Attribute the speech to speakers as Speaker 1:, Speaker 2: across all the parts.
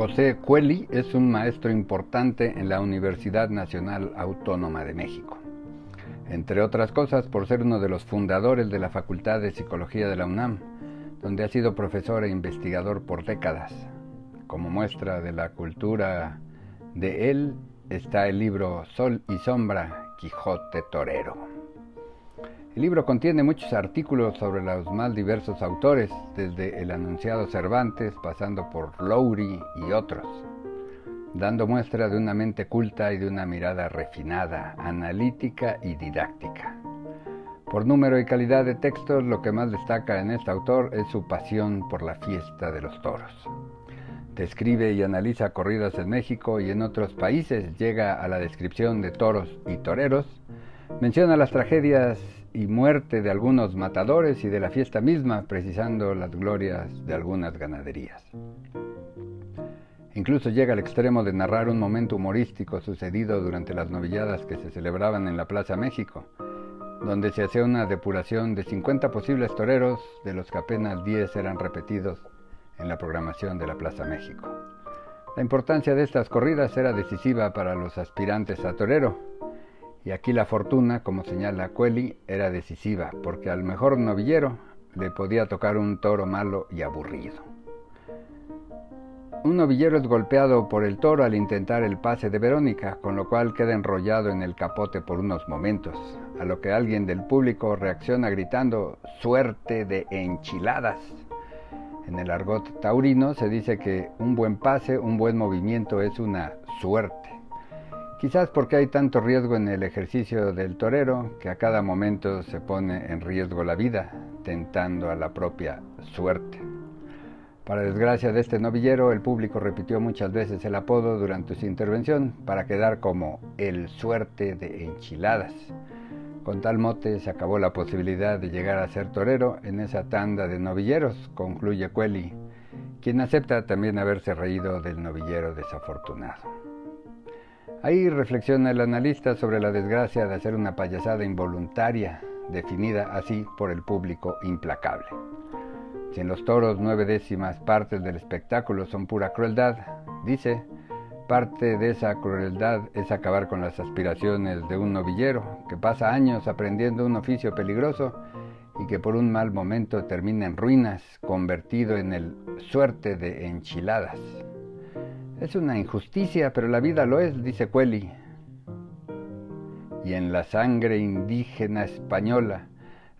Speaker 1: José Cueli es un maestro importante en la Universidad Nacional Autónoma de México, entre otras cosas por ser uno de los fundadores de la Facultad de Psicología de la UNAM, donde ha sido profesor e investigador por décadas. Como muestra de la cultura de él está el libro Sol y Sombra, Quijote Torero. El libro contiene muchos artículos sobre los más diversos autores, desde el anunciado Cervantes, pasando por Lowry y otros, dando muestra de una mente culta y de una mirada refinada, analítica y didáctica. Por número y calidad de textos, lo que más destaca en este autor es su pasión por la fiesta de los toros. Describe y analiza corridas en México y en otros países, llega a la descripción de toros y toreros, menciona las tragedias y muerte de algunos matadores y de la fiesta misma, precisando las glorias de algunas ganaderías. Incluso llega al extremo de narrar un momento humorístico sucedido durante las novilladas que se celebraban en la Plaza México, donde se hacía una depuración de 50 posibles toreros, de los que apenas 10 eran repetidos en la programación de la Plaza México. La importancia de estas corridas era decisiva para los aspirantes a torero, y aquí la fortuna, como señala Cueli, era decisiva, porque al mejor novillero le podía tocar un toro malo y aburrido. Un novillero es golpeado por el toro al intentar el pase de Verónica, con lo cual queda enrollado en el capote por unos momentos, a lo que alguien del público reacciona gritando suerte de enchiladas. En el argot taurino se dice que un buen pase, un buen movimiento es una suerte. Quizás porque hay tanto riesgo en el ejercicio del torero que a cada momento se pone en riesgo la vida, tentando a la propia suerte. Para desgracia de este novillero, el público repitió muchas veces el apodo durante su intervención para quedar como el suerte de enchiladas. Con tal mote se acabó la posibilidad de llegar a ser torero en esa tanda de novilleros, concluye Cueli, quien acepta también haberse reído del novillero desafortunado. Ahí reflexiona el analista sobre la desgracia de hacer una payasada involuntaria, definida así por el público implacable. Si en los toros nueve décimas partes del espectáculo son pura crueldad, dice, parte de esa crueldad es acabar con las aspiraciones de un novillero que pasa años aprendiendo un oficio peligroso y que por un mal momento termina en ruinas, convertido en el suerte de enchiladas. Es una injusticia, pero la vida lo es, dice Cueli. Y en la sangre indígena española,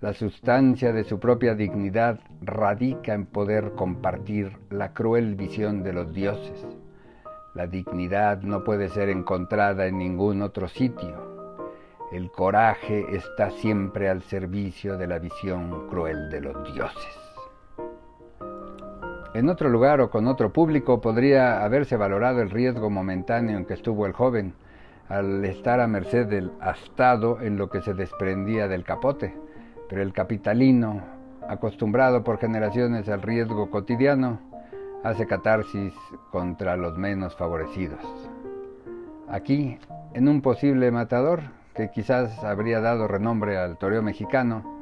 Speaker 1: la sustancia de su propia dignidad radica en poder compartir la cruel visión de los dioses. La dignidad no puede ser encontrada en ningún otro sitio. El coraje está siempre al servicio de la visión cruel de los dioses. En otro lugar o con otro público podría haberse valorado el riesgo momentáneo en que estuvo el joven, al estar a merced del astado en lo que se desprendía del capote, pero el capitalino, acostumbrado por generaciones al riesgo cotidiano, hace catarsis contra los menos favorecidos. Aquí, en un posible matador, que quizás habría dado renombre al toreo mexicano,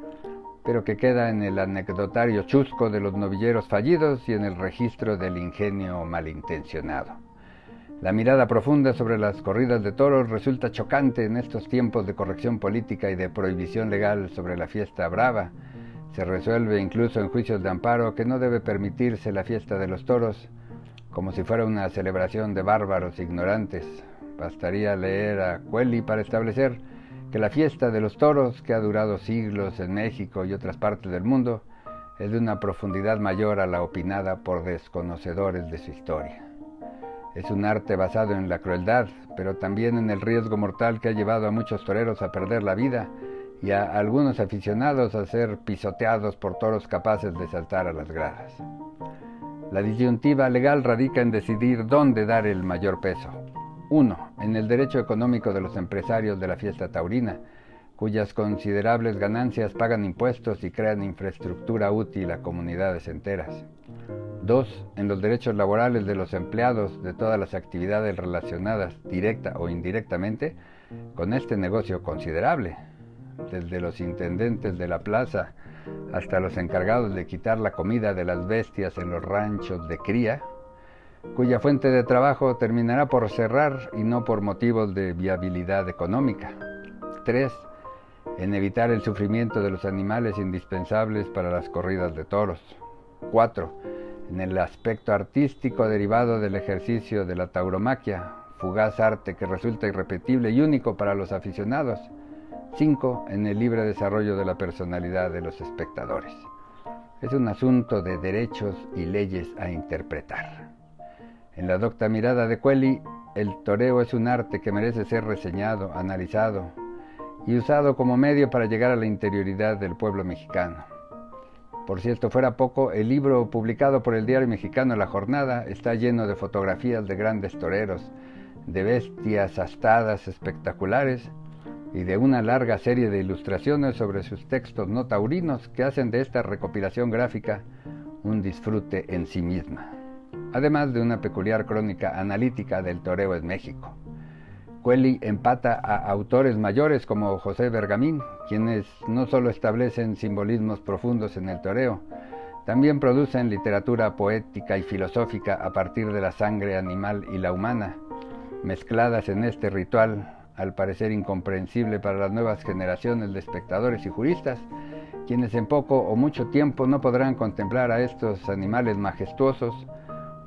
Speaker 1: pero que queda en el anecdotario chusco de los novilleros fallidos y en el registro del ingenio malintencionado. La mirada profunda sobre las corridas de toros resulta chocante en estos tiempos de corrección política y de prohibición legal sobre la fiesta brava. Se resuelve incluso en juicios de amparo que no debe permitirse la fiesta de los toros como si fuera una celebración de bárbaros ignorantes. Bastaría leer a Cueli para establecer que la fiesta de los toros, que ha durado siglos en México y otras partes del mundo, es de una profundidad mayor a la opinada por desconocedores de su historia. Es un arte basado en la crueldad, pero también en el riesgo mortal que ha llevado a muchos toreros a perder la vida y a algunos aficionados a ser pisoteados por toros capaces de saltar a las gradas. La disyuntiva legal radica en decidir dónde dar el mayor peso, 1. En el derecho económico de los empresarios de la fiesta taurina, cuyas considerables ganancias pagan impuestos y crean infraestructura útil a comunidades enteras. 2. En los derechos laborales de los empleados de todas las actividades relacionadas, directa o indirectamente, con este negocio considerable, desde los intendentes de la plaza hasta los encargados de quitar la comida de las bestias en los ranchos de cría, cuya fuente de trabajo terminará por cerrar y no por motivos de viabilidad económica. 3. En evitar el sufrimiento de los animales indispensables para las corridas de toros. 4. En el aspecto artístico derivado del ejercicio de la tauromaquia, fugaz arte que resulta irrepetible y único para los aficionados. 5. En el libre desarrollo de la personalidad de los espectadores. Es un asunto de derechos y leyes a interpretar. En la docta mirada de Quelli, el toreo es un arte que merece ser reseñado, analizado y usado como medio para llegar a la interioridad del pueblo mexicano. Por si esto fuera poco, el libro publicado por el diario mexicano La Jornada está lleno de fotografías de grandes toreros, de bestias astadas espectaculares y de una larga serie de ilustraciones sobre sus textos no taurinos que hacen de esta recopilación gráfica un disfrute en sí misma, además de una peculiar crónica analítica del toreo en México. Cuelli empata a autores mayores como José Bergamín, quienes no solo establecen simbolismos profundos en el toreo, también producen literatura poética y filosófica a partir de la sangre animal y la humana, mezcladas en este ritual, al parecer incomprensible para las nuevas generaciones de espectadores y juristas, quienes en poco o mucho tiempo no podrán contemplar a estos animales majestuosos,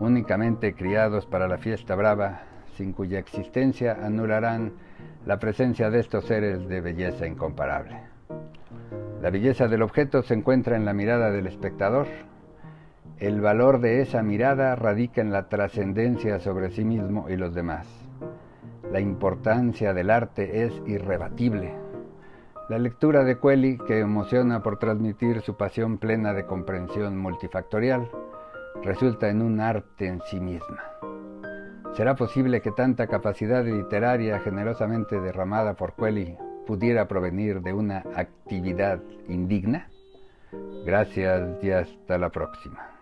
Speaker 1: únicamente criados para la fiesta brava, sin cuya existencia anularán la presencia de estos seres de belleza incomparable. La belleza del objeto se encuentra en la mirada del espectador. El valor de esa mirada radica en la trascendencia sobre sí mismo y los demás. La importancia del arte es irrebatible. La lectura de Quelli, que emociona por transmitir su pasión plena de comprensión multifactorial, resulta en un arte en sí misma. ¿Será posible que tanta capacidad literaria generosamente derramada por Quelli pudiera provenir de una actividad indigna? Gracias y hasta la próxima.